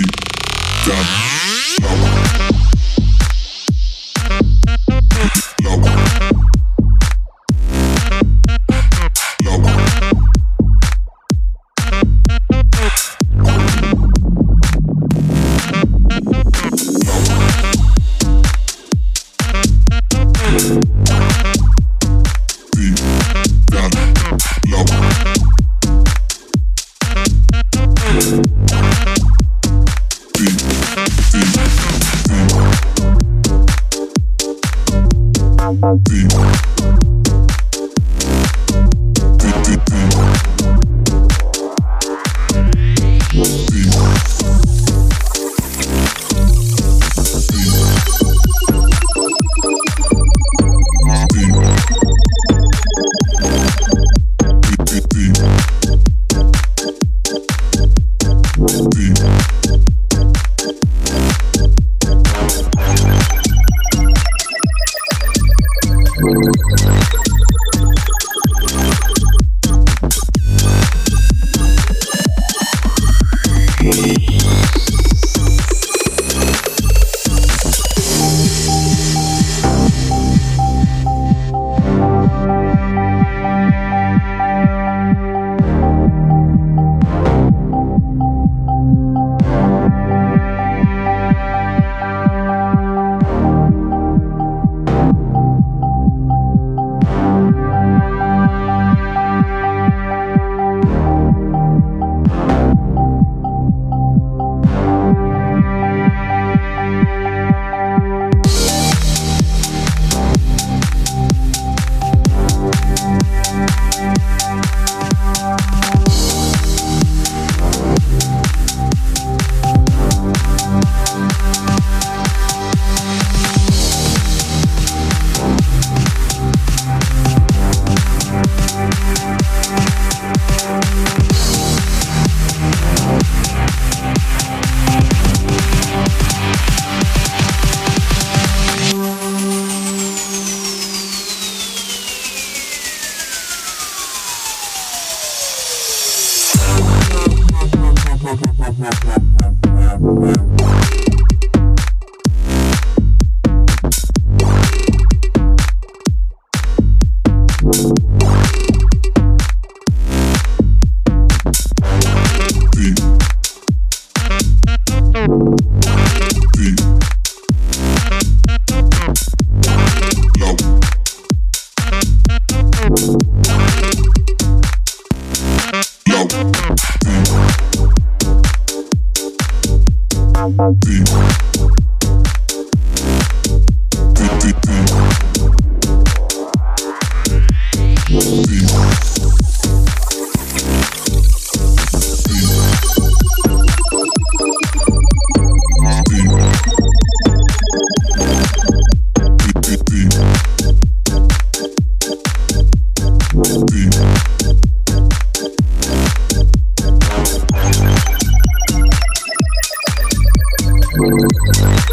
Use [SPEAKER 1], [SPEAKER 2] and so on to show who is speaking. [SPEAKER 1] Freedom. Deep. Mm-hmm. Beat. Música